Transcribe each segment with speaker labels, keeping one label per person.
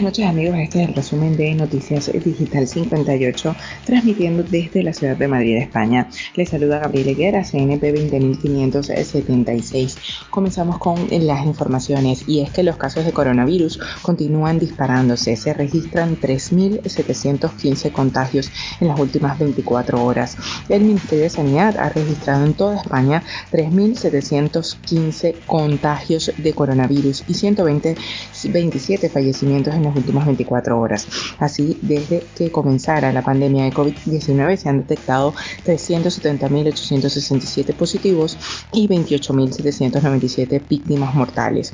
Speaker 1: Buenas noches amigos, este es el resumen de Noticias Digital 58, transmitiendo desde la ciudad de Madrid, España. Les saluda Gabriel Higuera, CNP 20576. Comenzamos con las informaciones y es que los casos de coronavirus continúan disparándose. Se registran 3.715 contagios en las últimas 24 horas. El Ministerio de Sanidad ha registrado en toda España 3.715 contagios de coronavirus y 127 fallecimientos en las últimas 24 horas. Así, desde que comenzara la pandemia de COVID-19 se han detectado 370.867 positivos y 28.797 víctimas mortales.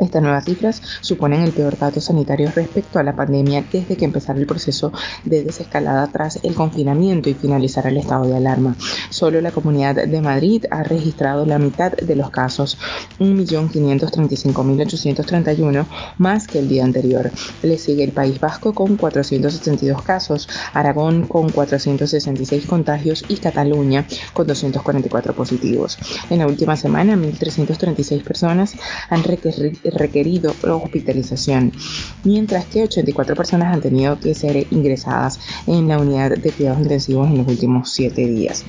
Speaker 1: Estas nuevas cifras suponen el peor dato sanitario respecto a la pandemia desde que empezara el proceso de desescalada tras el confinamiento y finalizara el estado de alarma. Solo la Comunidad de Madrid ha registrado la mitad de los casos, 1.535.831 más que el día anterior. Le sigue el País Vasco con 472 casos, Aragón con 466 contagios y Cataluña con 244 positivos. En la última semana, 1.336 personas han requerido hospitalización, mientras que 84 personas han tenido que ser ingresadas en la unidad de cuidados intensivos en los últimos 7 días.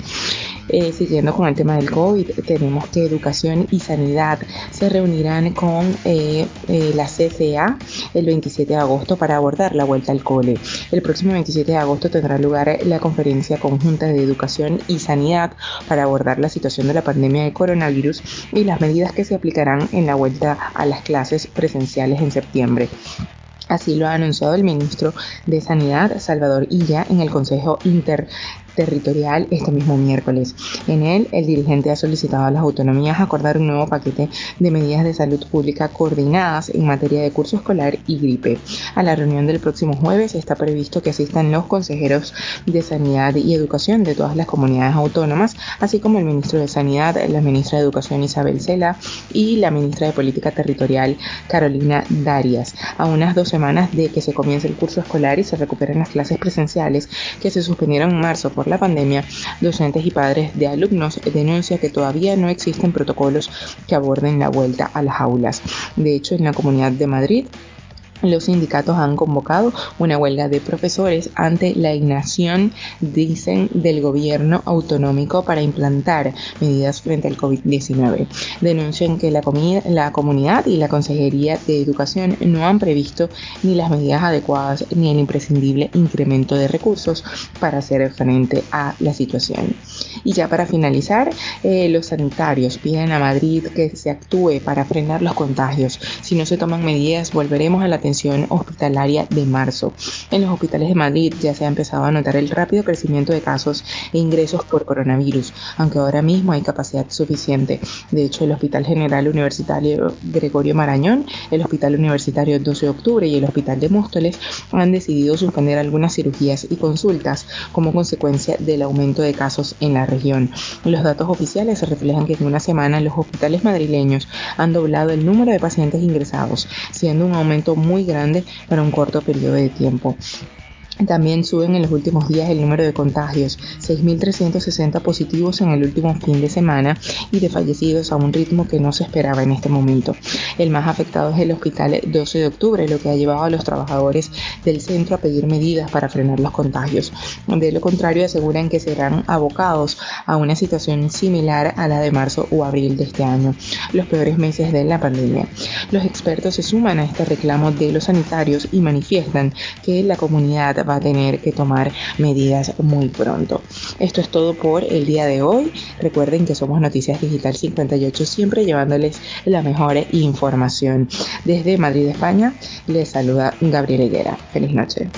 Speaker 1: Eh, siguiendo con el tema del COVID, tenemos que Educación y Sanidad se reunirán con eh, eh, la CCA el 27 de agosto para abordar la vuelta al cole. El próximo 27 de agosto tendrá lugar la conferencia conjunta de Educación y Sanidad para abordar la situación de la pandemia de coronavirus y las medidas que se aplicarán en la vuelta a las clases presenciales en septiembre. Así lo ha anunciado el ministro de Sanidad, Salvador Illa, en el Consejo Inter territorial este mismo miércoles. En él, el dirigente ha solicitado a las autonomías acordar un nuevo paquete de medidas de salud pública coordinadas en materia de curso escolar y gripe. A la reunión del próximo jueves está previsto que asistan los consejeros de Sanidad y Educación de todas las comunidades autónomas, así como el ministro de Sanidad, la ministra de Educación Isabel Cela y la ministra de Política Territorial Carolina Darias. A unas dos semanas de que se comience el curso escolar y se recuperen las clases presenciales que se suspendieron en marzo por la pandemia, docentes y padres de alumnos denuncian que todavía no existen protocolos que aborden la vuelta a las aulas. De hecho, en la Comunidad de Madrid los sindicatos han convocado una huelga de profesores ante la inacción, dicen, del gobierno autonómico para implantar medidas frente al COVID-19. Denuncian que la, la, comunidad y la Consejería de Educación no han previsto ni las medidas adecuadas ni el imprescindible incremento de recursos para hacer frente a la situación. Y ya para finalizar, eh, los sanitarios piden a Madrid que se actúe para frenar los contagios. Si no se toman medidas, volveremos a la atención hospitalaria de marzo. En los hospitales de Madrid ya se ha empezado a notar el rápido crecimiento de casos e ingresos por coronavirus, aunque ahora mismo hay capacidad suficiente. De hecho, el Hospital General Universitario Gregorio Marañón, el Hospital Universitario 12 de Octubre y el Hospital de Móstoles han decidido suspender algunas cirugías y consultas como consecuencia del aumento de casos en la región. Los datos oficiales reflejan que en una semana los hospitales madrileños han doblado el número de pacientes ingresados, siendo un aumento muy grande para un corto periodo de tiempo. También suben en los últimos días el número de contagios, 6.360 positivos en el último fin de semana y de fallecidos a un ritmo que no se esperaba en este momento. El más afectado es el hospital 12 de octubre, lo que ha llevado a los trabajadores del centro a pedir medidas para frenar los contagios. De lo contrario, aseguran que serán abocados a una situación similar a la de marzo o abril de este año, los peores meses de la pandemia. Los expertos se suman a este reclamo de los sanitarios y manifiestan que la comunidad va a tener que tomar medidas muy pronto. Esto es todo por el día de hoy. Recuerden que somos Noticias Digital 58, siempre llevándoles la mejor información. Desde Madrid, España, les saluda Gabriel Higuera. Feliz noche.